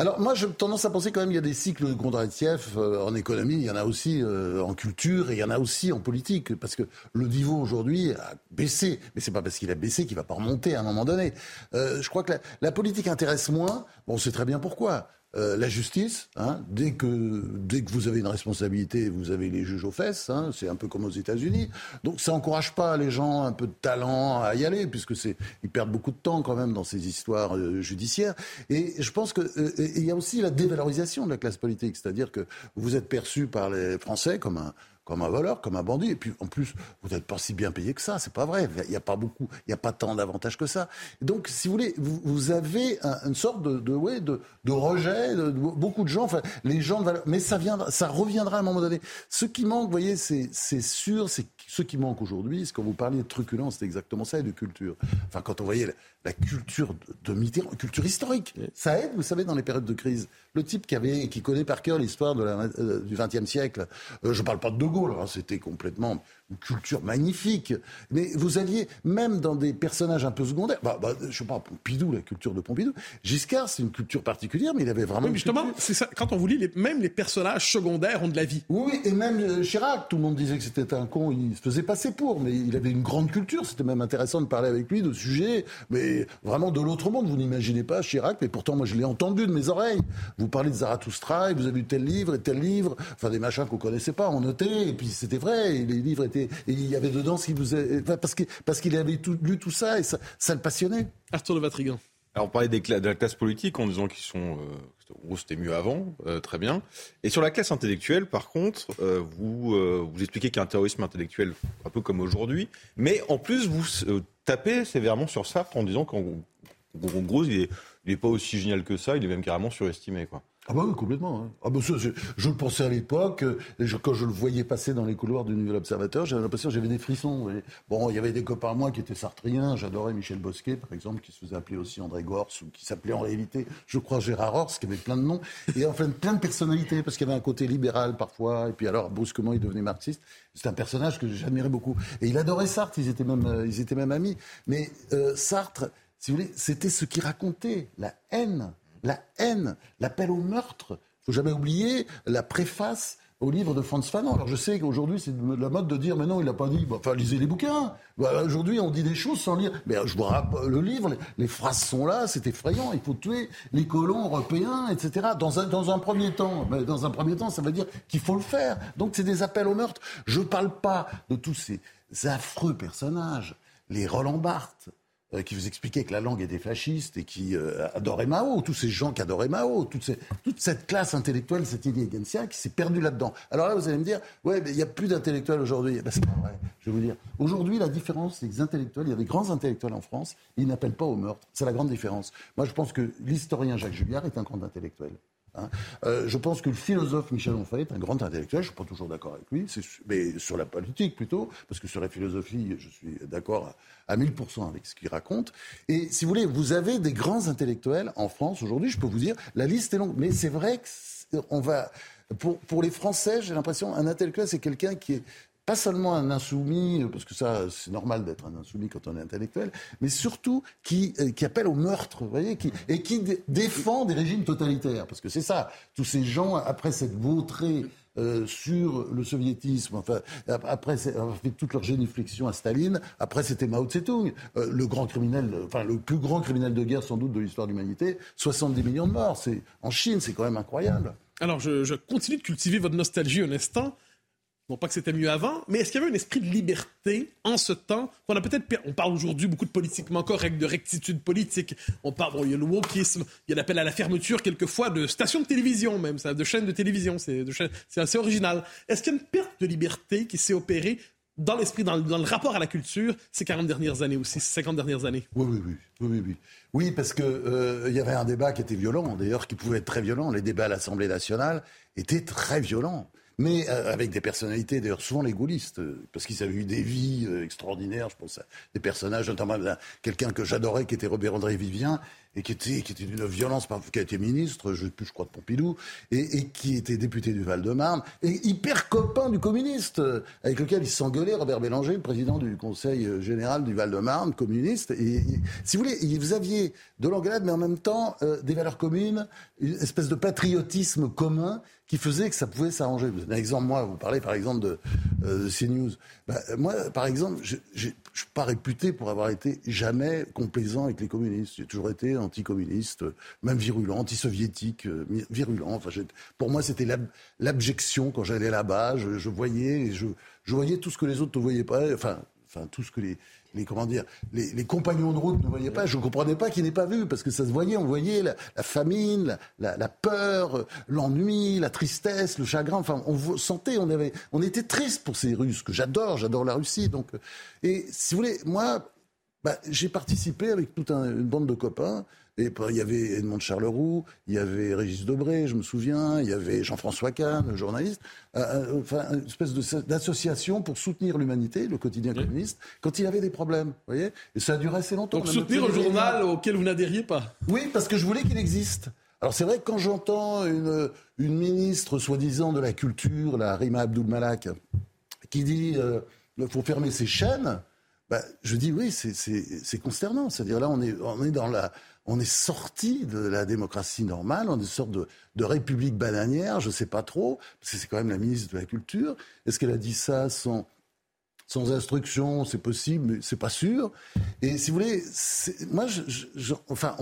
Alors moi, j'ai tendance à penser quand même qu'il y a des cycles de Kondratiev euh, en économie, il y en a aussi euh, en culture et il y en a aussi en politique, parce que le niveau aujourd'hui a baissé, mais c'est pas parce qu'il a baissé qu'il va pas remonter à un moment donné. Euh, je crois que la, la politique intéresse moins. Bon, on sait très bien pourquoi. Euh, la justice, hein, dès, que, dès que vous avez une responsabilité, vous avez les juges aux fesses, hein, c'est un peu comme aux États-Unis. Donc ça n'encourage pas les gens un peu de talent à y aller, puisque ils perdent beaucoup de temps quand même dans ces histoires euh, judiciaires. Et je pense que euh, y a aussi la dévalorisation de la classe politique, c'est-à-dire que vous êtes perçu par les Français comme un, comme un voleur, comme un bandit. Et puis, en plus, vous n'êtes pas si bien payé que ça. C'est pas vrai. Il n'y a pas beaucoup, il n'y a pas tant d'avantages que ça. donc, si vous voulez, vous, avez une sorte de, de, ouais, de, de rejet. De, beaucoup de gens, enfin, les gens, mais ça viendra, ça reviendra à un moment donné. Ce qui manque, vous voyez, c'est sûr, c'est ce qui manque aujourd'hui. C'est quand vous parliez de truculence, c'est exactement ça, et de culture. Enfin, quand on voyait la, culture de, Mitterrand, culture historique, ça aide, vous savez, dans les périodes de crise. Le type qui avait, qui connaît par cœur l'histoire euh, du XXe siècle. Euh, je parle pas de De Gaulle, hein, c'était complètement une culture magnifique. Mais vous alliez, même dans des personnages un peu secondaires, bah, bah, je sais pas, Pompidou, la culture de Pompidou. Giscard, c'est une culture particulière, mais il avait vraiment. Oui, justement, c'est ça. Quand on vous lit, les, même les personnages secondaires ont de la vie. Oui, et même euh, Chirac, tout le monde disait que c'était un con, il se faisait passer pour, mais il avait une grande culture. C'était même intéressant de parler avec lui de sujets, mais vraiment de l'autre monde. Vous n'imaginez pas Chirac, mais pourtant, moi, je l'ai entendu de mes oreilles. Vous parlez de Zarathustra, et vous avez eu tel livre et tel livre, enfin des machins qu'on connaissait pas, on notait, et puis c'était vrai, et les livres étaient et il y avait dedans ce qui vous parce qu'il parce qu'il avait tout, lu tout ça et ça, ça le passionnait. Arthur de Vatrigan. Alors on parlait des, de la classe politique en disant qu'ils sont euh, c'était mieux avant, euh, très bien. Et sur la classe intellectuelle, par contre, euh, vous vous expliquez qu'il y a un terrorisme intellectuel un peu comme aujourd'hui, mais en plus vous tapez sévèrement sur ça en disant qu'en gros il est, il est pas aussi génial que ça, il est même carrément surestimé quoi. Ah bah oui, complètement. Hein. Ah bah je, le pensais à l'époque, quand je le voyais passer dans les couloirs du Nouvel Observateur, j'avais l'impression que j'avais des frissons. bon, il y avait des copains à moi qui étaient sartriens, j'adorais Michel Bosquet, par exemple, qui se faisait appeler aussi André Gors, ou qui s'appelait en réalité, je crois, Gérard Horst, qui avait plein de noms, et enfin plein de personnalités, parce qu'il avait un côté libéral parfois, et puis alors brusquement il devenait marxiste. C'est un personnage que j'admirais beaucoup. Et il adorait Sartre, ils étaient même, euh, ils étaient même amis. Mais euh, Sartre, si vous voulez, c'était ce qui racontait la haine la haine, l'appel au meurtre. Il faut jamais oublier la préface au livre de Franz Fanon. Alors je sais qu'aujourd'hui c'est la mode de dire mais non il n'a pas dit, enfin lisez les bouquins. Bah, aujourd'hui on dit des choses sans lire. Mais je vous rappelle le livre, les, phrases sont là, c'est effrayant. Il faut tuer les colons européens, etc. Dans un, dans un premier temps, mais dans un premier temps ça veut dire qu'il faut le faire. Donc c'est des appels au meurtre. Je ne parle pas de tous ces affreux personnages, les Roland Barthes, euh, qui vous expliquait que la langue était fasciste et qui euh, adorait Mao, tous ces gens qui adoraient Mao, toute, cette classe intellectuelle, cette intelligentsia qui s'est perdue là-dedans. Alors là, vous allez me dire, ouais, mais il n'y a plus d'intellectuels aujourd'hui. Ben, c'est pas vrai. Je vais vous dire, aujourd'hui, la différence, les intellectuels, il y a des grands intellectuels en France, ils n'appellent pas au meurtre. C'est la grande différence. Moi, je pense que l'historien Jacques Julliard est un grand intellectuel. Hein. Euh, je pense que le philosophe Michel Onfray est un grand intellectuel, je ne suis pas toujours d'accord avec lui, mais sur la politique plutôt, parce que sur la philosophie, je suis d'accord à, 1000% avec ce qu'il raconte. Et si vous voulez, vous avez des grands intellectuels en France aujourd'hui, je peux vous dire, la liste est longue, mais c'est vrai qu'on va... Pour, pour les Français, j'ai l'impression, un intellectuel, c'est quelqu'un qui est pas seulement un insoumis, parce que ça, c'est normal d'être un insoumis quand on est intellectuel, mais surtout qui, euh, qui appelle au meurtre, vous voyez, et qui défend des régimes totalitaires. Parce que c'est ça, tous ces gens, après cette vautrée euh, sur le soviétisme, enfin, après avoir fait toute leur génuflexion à Staline, après c'était Mao Tse-tung, euh, le grand criminel, enfin le plus grand criminel de guerre sans doute de l'histoire de l'humanité, 70 millions de morts. En Chine, c'est quand même incroyable. Alors je, je continue de cultiver votre nostalgie un instant. Non pas que c'était mieux avant, mais est-ce qu'il y avait un esprit de liberté en ce temps? Qu'on a peut-être On parle aujourd'hui beaucoup de politiquement correct, de rectitude politique. On parle, bon, il y a le wokisme, il y a l'appel à la fermeture quelquefois de stations de télévision même, de chaînes de télévision, c'est, assez original. Est-ce qu'il y a une perte de liberté qui s'est opérée dans l'esprit, dans, le rapport à la culture, ces 40 dernières années aussi, ces 50 dernières années? Oui, oui, oui. Oui, oui, oui. parce qu'il euh, y avait un débat qui était violent, d'ailleurs, qui pouvait être très violent. Les débats à l'Assemblée nationale étaient très violents mais euh, avec des personnalités, d'ailleurs souvent les gaullistes, euh, parce qu'ils avaient eu des vies euh, extraordinaires. Je pense à des personnages, notamment quelqu'un que j'adorais, qui était Robert André Vivien, et qui était, qui d'une violence, qui a été ministre, je je crois, de Pompidou, et, qui était député du Val-de-Marne, et hyper copain du communiste, avec lequel il s'engueulait, Robert Bélanger, président du Conseil général du Val-de-Marne, communiste. Et, si vous voulez, vous aviez de l'engueulade, mais en même temps des valeurs communes, une espèce de patriotisme commun qui faisait que ça pouvait s'arranger. Un exemple, moi, vous parlez par exemple de, euh, CNews. Bah, moi, par exemple, je ne suis pas réputé pour avoir été jamais complaisant avec les communistes. J'ai toujours été anticommuniste, même virulent, anti-soviétique, euh, virulent. Enfin, pour moi, c'était l'abjection quand j'allais là-bas. Je, voyais, je, voyais tout ce que les autres ne voyaient pas. Enfin, enfin tout ce que les, les comment dire, les, compagnons de route ne voyaient pas. Je ne comprenais pas qu'ils n'aient pas vu parce que ça se voyait. On voyait la, famine, la, peur, l'ennui, la tristesse, le chagrin. Enfin, on sentait, on avait, on était triste pour ces Russes que j'adore. J'adore la Russie. Donc, et si vous voulez, moi, bah, j'ai participé avec toute une bande de copains il y avait Edmond Charleroux, il y avait Régis Debré, je me souviens, il y avait Jean-François Kahn, journaliste, euh, euh, enfin, une espèce d'association pour soutenir l'humanité, le quotidien communiste, quand il avait des problèmes. Vous voyez Et ça a duré assez longtemps. Donc soutenir un journal auquel vous n'adhériez pas Oui, parce que je voulais qu'il existe. Alors c'est vrai que quand j'entends une, une ministre soi-disant de la culture, la Rima Abdul Malak, qui dit euh, faut fermer ces chaînes, bah, je dis oui, c'est consternant. C'est-à-dire là, on est, dans la, on est sorti de la démocratie normale, on est une sorte de, de république bananière, je ne sais pas trop, parce que c'est quand même la ministre de la Culture. Est-ce qu'elle a dit ça sans, sans instruction C'est possible, mais c'est pas sûr. Et si vous voulez, moi, enfin,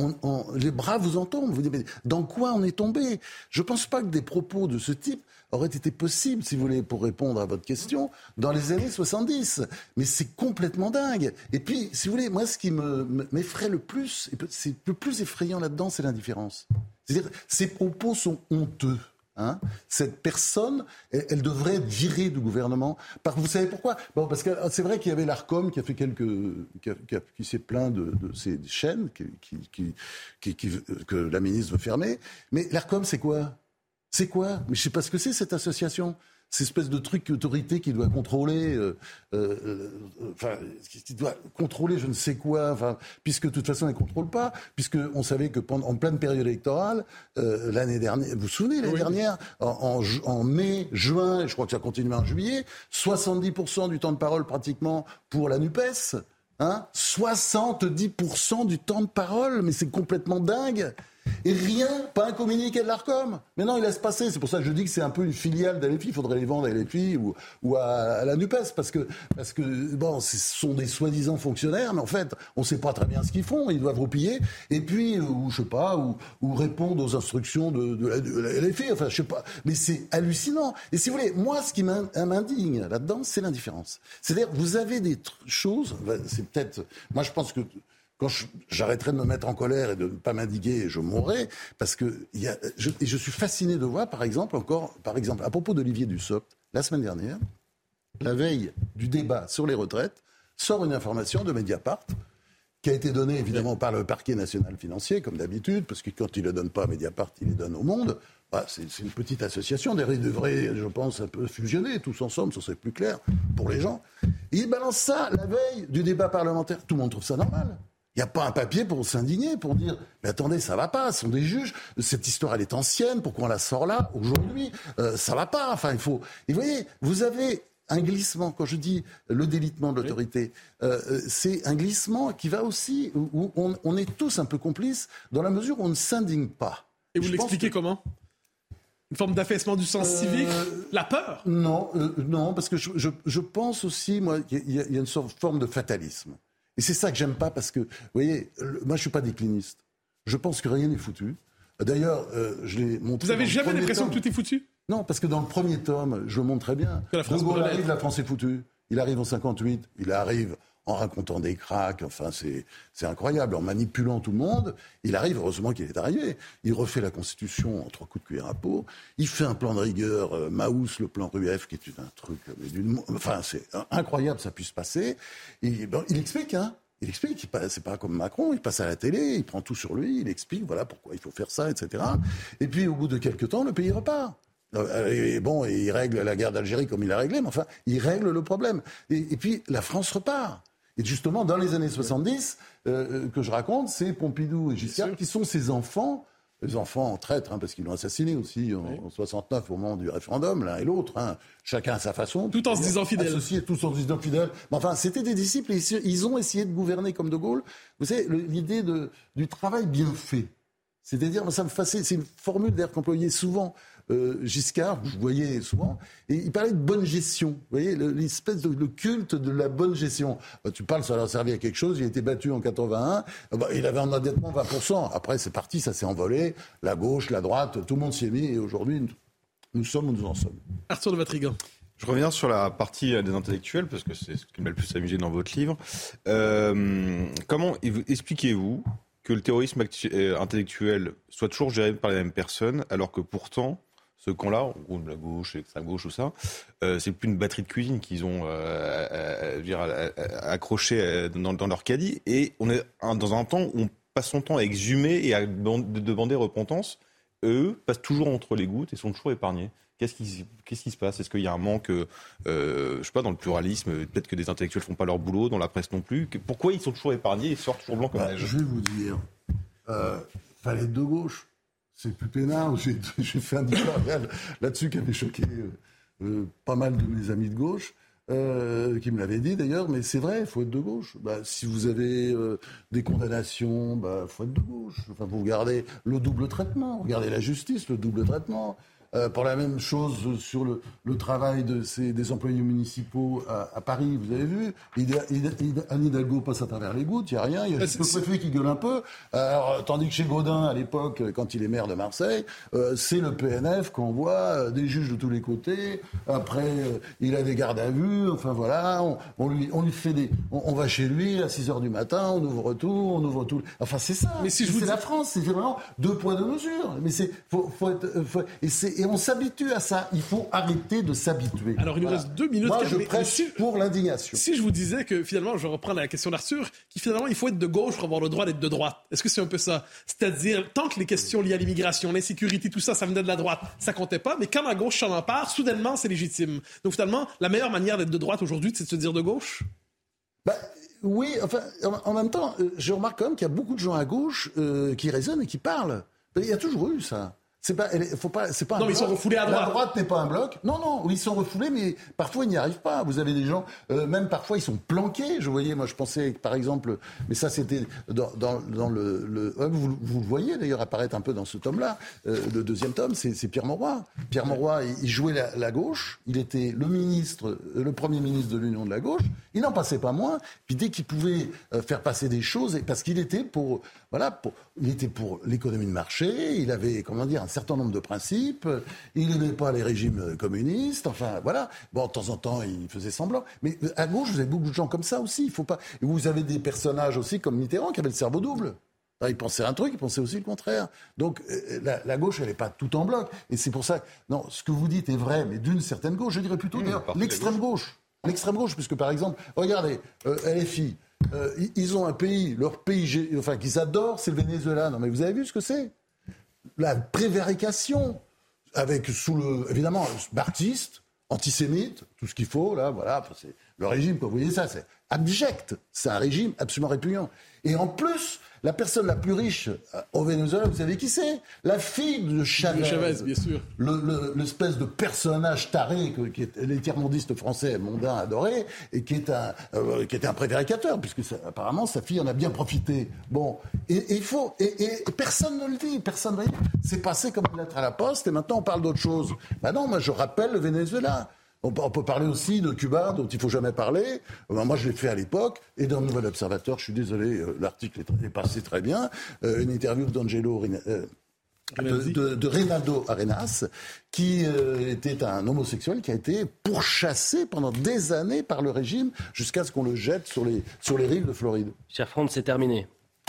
les bras vous entendent. Vous dites, mais dans quoi on est tombé? Je pense pas que des propos de ce type aurait été possible, si vous voulez, pour répondre à votre question, dans les années 70. Mais c'est complètement dingue. Et puis, si vous voulez, moi, ce qui m'effraie le plus, c'est le plus effrayant là-dedans, c'est l'indifférence. C'est-à-dire, ces propos sont honteux. Hein Cette personne, elle, devrait être virée du gouvernement. Vous savez pourquoi? Bon, Parce que c'est vrai qu'il y avait l'ARCOM qui a fait quelques, qui, s'est plaint de, ces chaînes qui, que la ministre veut fermer. Mais l'ARCOM, c'est quoi? C'est quoi? Mais je sais pas ce que c'est cette association. Cette espèce de truc autorité qui doit contrôler, euh, euh, euh, enfin, qui doit contrôler je ne sais quoi, enfin, puisque de toute façon elle ne contrôle pas, puisque on savait que pendant, en pleine période électorale, l'année dernière, vous vous souvenez l'année dernière, en, en, mai, juin, je crois que ça continue en juillet, 70% du temps de parole pratiquement pour la NUPES. Hein 70% du temps de parole, mais c'est complètement dingue. Et rien, pas un communiqué de l'ARCOM. Mais non, il laisse passer. C'est pour ça que je dis que c'est un peu une filiale d'Alefi. Il faudrait les vendre à LFI ou, ou à, la NUPES. Parce que, parce que bon, ce sont des soi-disant fonctionnaires, mais en fait, on ne sait pas très bien ce qu'ils font. Ils doivent replier. Et puis, ou je sais pas, ou, ou répondre aux instructions de, de, la, LFI. Enfin, je sais pas. Mais c'est hallucinant. Et si vous voulez, moi, ce qui m'indigne là-dedans, c'est l'indifférence. C'est-à-dire, vous avez des choses, c'est peut-être, moi, je pense que quand j'arrêterai de me mettre en colère et de ne pas m'indiquer, je mourrai, parce que je, et je suis fasciné de voir, par exemple, encore, par exemple, à propos d'Olivier Dussopt, la semaine dernière, la veille du débat sur les retraites, sort une information de Mediapart qui a été donnée évidemment par le parquet national financier, comme d'habitude, parce que quand il ne le donne pas à Mediapart, il les donne au monde. Bah, c'est une petite association, d'ailleurs ils devraient, je pense, un peu fusionner tous ensemble, ça serait plus clair pour les gens. Et il balance ça la veille du débat parlementaire. Tout le monde trouve ça normal. Il n'y a pas un papier pour s'indigner, pour dire mais attendez, ça va pas, ce sont des juges, cette histoire elle est ancienne, pourquoi on la sort là aujourd'hui euh, Ça va pas. Enfin, il faut. Et vous voyez, vous avez un glissement. Quand je dis le délitement de l'autorité, euh, euh, c'est un glissement qui va aussi où on, est tous un peu complices dans la mesure où on ne s'indigne pas. Et vous l'expliquez comment? Une forme d'affaissement du sens civique? La peur? Non, non, parce que je, pense aussi, moi, qu'il y, a une forme de fatalisme. Et c'est ça que j'aime pas parce que, vous voyez, moi je suis pas décliniste. Je pense que rien n'est foutu. D'ailleurs, euh, je l'ai montré. Vous avez jamais l'impression que tout est foutu? Non, parce que dans le premier tome, je le montre très bien. la France arrive, la France est foutue. Il arrive en 58, il arrive en racontant des cracks. Enfin, c'est incroyable. En manipulant tout le monde, il arrive, heureusement qu'il est arrivé. Il refait la Constitution en trois coups de cuillère à peau. Il fait un plan de rigueur, euh, Maus, le plan Rueff, qui est un truc. enfin, c'est incroyable, ça puisse passer. Il explique, hein. Il explique, c'est pas comme Macron, il passe à la télé, il prend tout sur lui, il explique voilà pourquoi il faut faire ça, etc. Et puis au bout de quelques temps, le pays repart. Euh, et bon, il règle la guerre d'Algérie comme il l'a réglé, mais enfin, il règle le problème. et puis la France repart. Et justement, dans les années 70, euh, euh, que je raconte, c'est Pompidou et Giscard qui sont ses enfants, les enfants traîtres, hein, parce qu'ils l'ont assassiné aussi en, 69 au moment du référendum, l'un et l'autre, hein, chacun à sa façon. Tout en se disant fidèles. Associés, tous en se disant fidèles. Mais enfin, c'était des disciples et ils ont essayé de gouverner comme De Gaulle. Vous savez, l'idée du travail bien fait. C'est-à-dire, ça me fascine, c'est une formule d'ailleurs qu'employait souvent euh, Giscard, vous voyez souvent, et il parlait de bonne gestion. Vous voyez, l'espèce de le culte de la bonne gestion. Euh, tu parles, ça leur servi à quelque chose. Il a été battu en 81. Euh, bah, il avait un endettement 20%. Après, c'est parti, ça s'est envolé. La gauche, la droite, tout le monde s'y est mis. Et aujourd'hui, nous sommes où nous en sommes. Arthur de Vatrigan. Je reviens sur la partie des intellectuels, parce que c'est ce qui m'a le plus amusé dans votre livre. comment expliquez-vous que le terrorisme intellectuel soit toujours géré par les mêmes personnes, alors que pourtant, ce camp-là, la gauche, l'extrême gauche, ou ça, euh, c'est plus une batterie de cuisine qu'ils ont euh, euh, accroché dans, leur caddie. Et on est dans un temps où on passe son temps à exhumer et à demander repentance. Eux passent toujours entre les gouttes et sont toujours épargnés. Qu'est-ce qui, se passe? Est-ce qu'il y a un manque, euh, je sais pas, dans le pluralisme? Peut-être que des intellectuels font pas leur boulot, dans la presse non plus. Pourquoi ils sont toujours épargnés et sortent toujours blancs comme bah, Je vais vous dire, fallait de gauche c'est plus peinard. J'ai fait un éditorial là-dessus qui avait choqué pas mal de mes amis de gauche. qui me l'avaient dit d'ailleurs, mais c'est vrai, il faut être de gauche. Bah, si vous avez des condamnations, il bah, faut être de gauche. Enfin, vous regardez le double traitement, regardez la justice, le double traitement. Euh, pour la même chose sur le, le travail de ces, des employés municipaux à, à, Paris, vous avez vu, Anne Hidalgo passe à travers les gouttes, il n'y a rien, il y a le préfet qui gueule un peu. Alors, tandis que chez Gaudin, à l'époque, quand il est maire de Marseille, euh, c'est le PNF qu'on voit, euh, des juges de tous les côtés. Après, euh, il a des gardes à vue, enfin voilà, on, on, lui, on lui fait des... On, on, va chez lui à 6 heures du matin, on ouvre tout, on ouvre tout. Enfin, c'est ça. Mais si c'est la France, c'est vraiment deux points, deux mesures. Mais c'est... Faut, faut être, faut, et c'est et on s'habitue à ça. Il faut arrêter de s'habituer. Alors, il nous reste deux minutes. Moi, je prêche pour l'indignation. Si je vous disais que finalement, je reprends la question d'Arthur, qui finalement, il faut être de gauche pour avoir le droit d'être de droite. Est-ce que c'est un peu ça? C'est-à-dire, tant que les questions liées à l'immigration, l'insécurité, tout ça, ça venait de la droite, ça comptait pas. Mais quand la gauche s'en empare, soudainement, c'est légitime. Donc finalement, la meilleure manière d'être de droite aujourd'hui, c'est de se dire de gauche? Bah, oui, enfin, en même temps, euh, je remarque quand même qu'il y a beaucoup de gens à gauche euh, qui raisonnent et qui parlent. Il y a toujours eu ça. C'est pas, faut pas, c'est pas. Non, mais ils sont refoulés à droite. La droite n'est pas un bloc. Non, non, ils sont refoulés, mais parfois ils n'y arrivent pas. Vous avez des gens, euh, même parfois ils sont planqués. Je voyais, moi, je pensais, par exemple, mais ça c'était dans, dans, dans, le, le vous, vous, le voyez d'ailleurs apparaître un peu dans ce tome-là, euh, le deuxième tome, c'est, Pierre Mauroy. Pierre Mauroy, il, il jouait la, la, gauche. Il était le ministre, euh, le premier ministre de l'Union de la gauche. Il n'en passait pas moins. Puis dès qu'il pouvait faire passer des choses, parce qu'il était pour, voilà, pour, il était pour l'économie de marché. Il avait, comment dire, un certain nombre de principes. Il n'aimait pas les régimes communistes. Enfin, voilà. Bon, de temps en temps, il faisait semblant. Mais à gauche, vous avez beaucoup de gens comme ça aussi. Il faut pas. Vous avez des personnages aussi comme Mitterrand qui avait le cerveau double. Il pensait un truc, il pensait aussi le contraire. Donc euh, la, la gauche, elle n'est pas tout en bloc. Et c'est pour ça, non, ce que vous dites est vrai, mais d'une certaine gauche. Je dirais plutôt d'ailleurs l'extrême gauche. L'extrême gauche, puisque par exemple, regardez, euh, LFI, euh, ils ont un pays, leur pays, enfin qu'ils adorent, c'est le Venezuela. Non, mais vous avez vu ce que c'est? La prévarication, avec sous le, évidemment, baptiste, antisémite, tout ce qu'il faut, là, voilà, le régime, vous voyez ça, c'est abject, c'est un régime absolument répugnant. Et en plus, la personne la plus riche euh, au Venezuela, vous savez qui c'est? La fille de Chavez. Chavez, bien sûr. L'espèce de personnage taré que, qui est l'étirmondiste français mondain adoré et qui est un, euh, qui était un prévaricateur, puisque apparemment sa fille en a bien profité. Bon, et il faut, et, et, personne ne le dit, personne ne le dit. C'est passé comme une lettre à la poste et maintenant on parle d'autre chose. Ben non, moi je rappelle le Venezuela. On peut, parler aussi de Cuba, dont il ne faut jamais parler. Euh, moi, je l'ai fait à l'époque. Et dans le Nouvel Observateur, je suis désolé, euh, l'article est, passé très bien. Euh, une interview d'Angelo de, de, Reynaldo Arenas, qui était un homosexuel qui a été pourchassé pendant des années par le régime jusqu'à ce qu'on le jette sur les, sur les rives de Floride. Cher Franck, c'est terminé.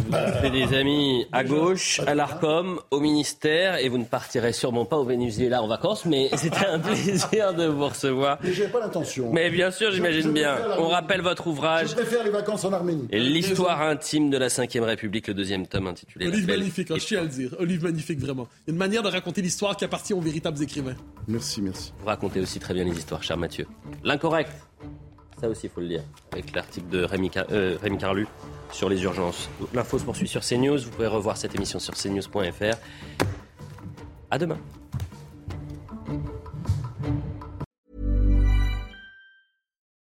Vous avez des amis à gauche, à l'ARCOM, au ministère, et vous ne partirez sûrement pas au Venezuela en vacances, mais c'était un plaisir de vous recevoir. Mais j'avais pas l'intention. Mais bien sûr, j'imagine bien. On rappelle votre ouvrage. Je préfère les vacances en Arménie. L'histoire intime de la Ve République, le deuxième tome intitulé. Un livre magnifique, je tiens à le dire. Un livre magnifique, vraiment. Une manière de raconter l'histoire qui appartient aux véritables écrivains. Merci, merci. Vous racontez aussi très bien les histoires, cher Mathieu. L'incorrect. Ça aussi, il faut le lire. Avec l'article de Rémi, euh, Rémi Carlu sur les urgences. L'info se poursuit sur CNews. Vous pouvez revoir cette émission sur cnews.fr. À demain.